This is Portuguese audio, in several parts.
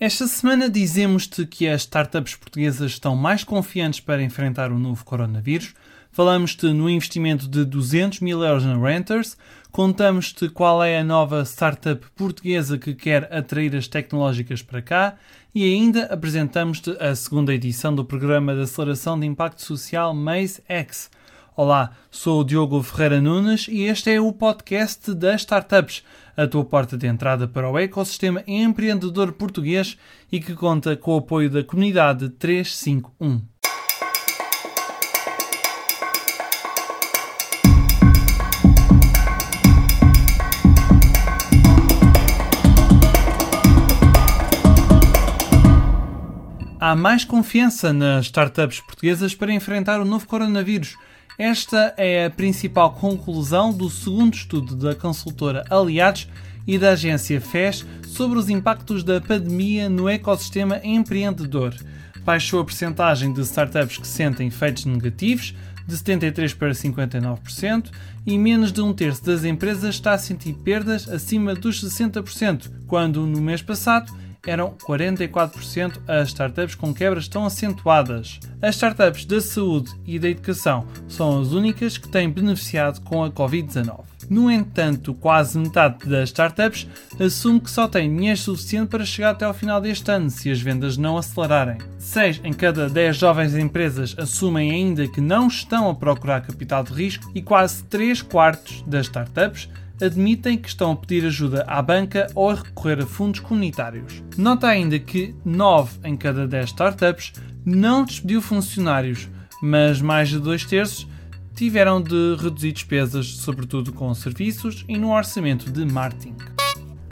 Esta semana dizemos-te que as startups portuguesas estão mais confiantes para enfrentar o novo coronavírus. Falamos-te no investimento de 200 mil euros na Renters. Contamos-te qual é a nova startup portuguesa que quer atrair as tecnológicas para cá. E ainda apresentamos-te a segunda edição do programa de aceleração de impacto social Maze X. Olá, sou o Diogo Ferreira Nunes e este é o podcast das startups a tua porta de entrada para o ecossistema empreendedor português e que conta com o apoio da comunidade 351. Há mais confiança nas startups portuguesas para enfrentar o novo coronavírus esta é a principal conclusão do segundo estudo da consultora Aliados e da agência FES sobre os impactos da pandemia no ecossistema empreendedor. Baixou a percentagem de startups que sentem efeitos negativos, de 73% para 59%, e menos de um terço das empresas está a sentir perdas acima dos 60%, quando no mês passado eram 44% as startups com quebras tão acentuadas. As startups da saúde e da educação são as únicas que têm beneficiado com a Covid-19. No entanto, quase metade das startups assume que só tem dinheiro suficiente para chegar até ao final deste ano se as vendas não acelerarem. 6 em cada 10 jovens empresas assumem ainda que não estão a procurar capital de risco e quase 3 quartos das startups admitem que estão a pedir ajuda à banca ou a recorrer a fundos comunitários. Nota ainda que 9 em cada 10 startups não despediu funcionários, mas mais de dois terços tiveram de reduzir despesas, sobretudo com serviços e no orçamento de marketing.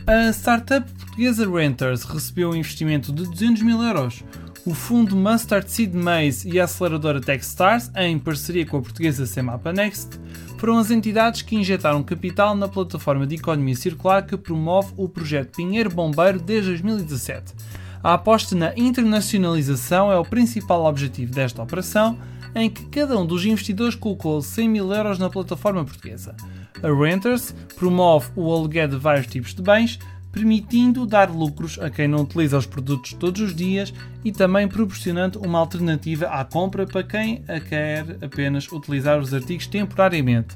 A startup portuguesa Renters recebeu um investimento de 200 mil euros. O fundo Mustard Seed Maze e a aceleradora Techstars, em parceria com a portuguesa Semapa Next, foram as entidades que injetaram capital na plataforma de economia circular que promove o projeto Pinheiro Bombeiro desde 2017. A aposta na internacionalização é o principal objetivo desta operação, em que cada um dos investidores colocou 100 mil euros na plataforma portuguesa. A Renters promove o aluguer de vários tipos de bens, permitindo dar lucros a quem não utiliza os produtos todos os dias e também proporcionando uma alternativa à compra para quem a quer apenas utilizar os artigos temporariamente.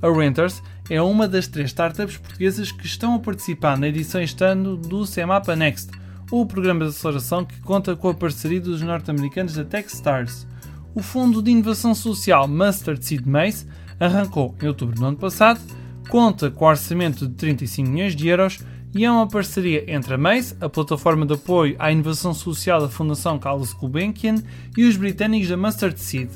A Renters é uma das três startups portuguesas que estão a participar na edição este ano do Semapa Next, o programa de aceleração que conta com a parceria dos norte-americanos da Techstars. O fundo de inovação social Mustard Seed Maze arrancou em outubro do ano passado, conta com orçamento de 35 milhões de euros e é uma parceria entre a MACE, a plataforma de apoio à inovação social da Fundação Carlos Gulbenkian, e os britânicos da Mustard Seed.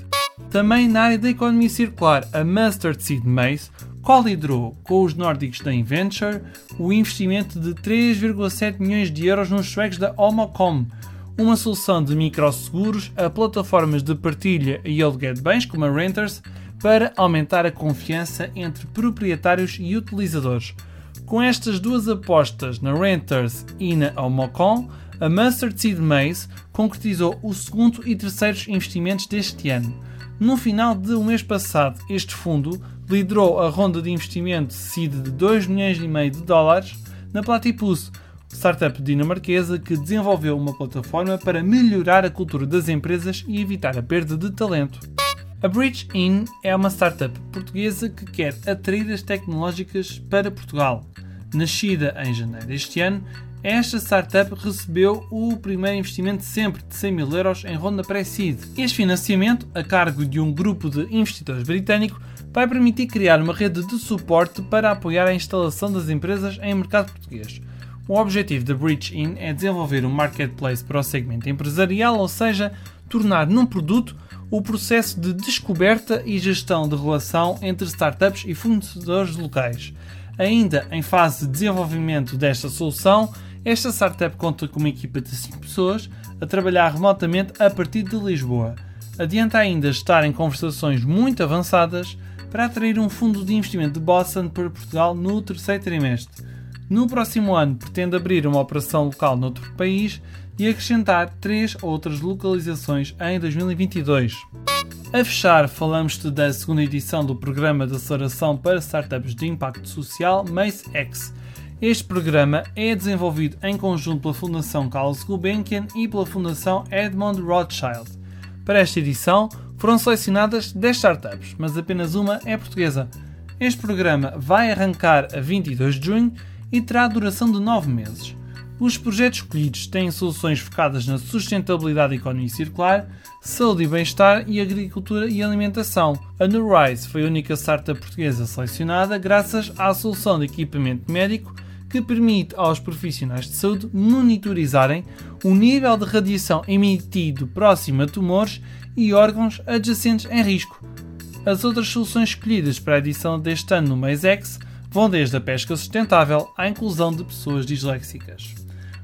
Também na área da economia circular, a Mustard Seed MACE co-liderou com os nórdicos da Inventure o investimento de 3,7 milhões de euros nos suecos da Homocom, uma solução de microseguros a plataformas de partilha e aluguer de bens como a Renters para aumentar a confiança entre proprietários e utilizadores. Com estas duas apostas na Renters e na Omocon, a Mustard Seed Maze concretizou o segundo e terceiro investimentos deste ano. No final do mês passado, este fundo liderou a ronda de investimento seed de 2 milhões e meio de dólares na Platypus, startup dinamarquesa que desenvolveu uma plataforma para melhorar a cultura das empresas e evitar a perda de talento. A Bridge In é uma startup portuguesa que quer atrair as tecnológicas para Portugal. Nascida em janeiro deste ano, esta startup recebeu o primeiro investimento sempre de 100 mil euros em ronda pré-seed. Este financiamento, a cargo de um grupo de investidores britânico, vai permitir criar uma rede de suporte para apoiar a instalação das empresas em mercado português. O objetivo da Bridge In é desenvolver um marketplace para o segmento empresarial, ou seja, tornar num produto o processo de descoberta e gestão de relação entre startups e fornecedores locais. Ainda em fase de desenvolvimento desta solução, esta startup conta com uma equipa de 5 pessoas a trabalhar remotamente a partir de Lisboa. Adianta ainda estar em conversações muito avançadas para atrair um fundo de investimento de Boston para Portugal no terceiro trimestre. No próximo ano, pretende abrir uma operação local noutro país e acrescentar três outras localizações em 2022. A fechar, falamos-te da segunda edição do Programa de Aceleração para Startups de Impacto Social, MACE-X. Este programa é desenvolvido em conjunto pela Fundação Carlos Gulbenkian e pela Fundação Edmond Rothschild. Para esta edição foram selecionadas 10 startups, mas apenas uma é portuguesa. Este programa vai arrancar a 22 de junho e terá duração de 9 meses. Os projetos escolhidos têm soluções focadas na sustentabilidade e economia circular, saúde e bem-estar e agricultura e alimentação. A NewRise foi a única startup portuguesa selecionada graças à solução de equipamento médico que permite aos profissionais de saúde monitorizarem o nível de radiação emitido próximo a tumores e órgãos adjacentes em risco. As outras soluções escolhidas para a edição deste ano no MazeX vão desde a pesca sustentável à inclusão de pessoas disléxicas.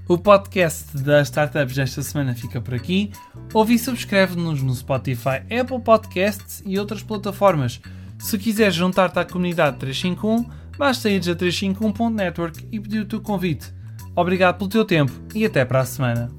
O podcast das startups desta semana fica por aqui. Ouve e subscreve-nos no Spotify, Apple Podcasts e outras plataformas. Se quiseres juntar-te à comunidade 351, basta ir a 351.network e pedir o teu convite. Obrigado pelo teu tempo e até para a semana.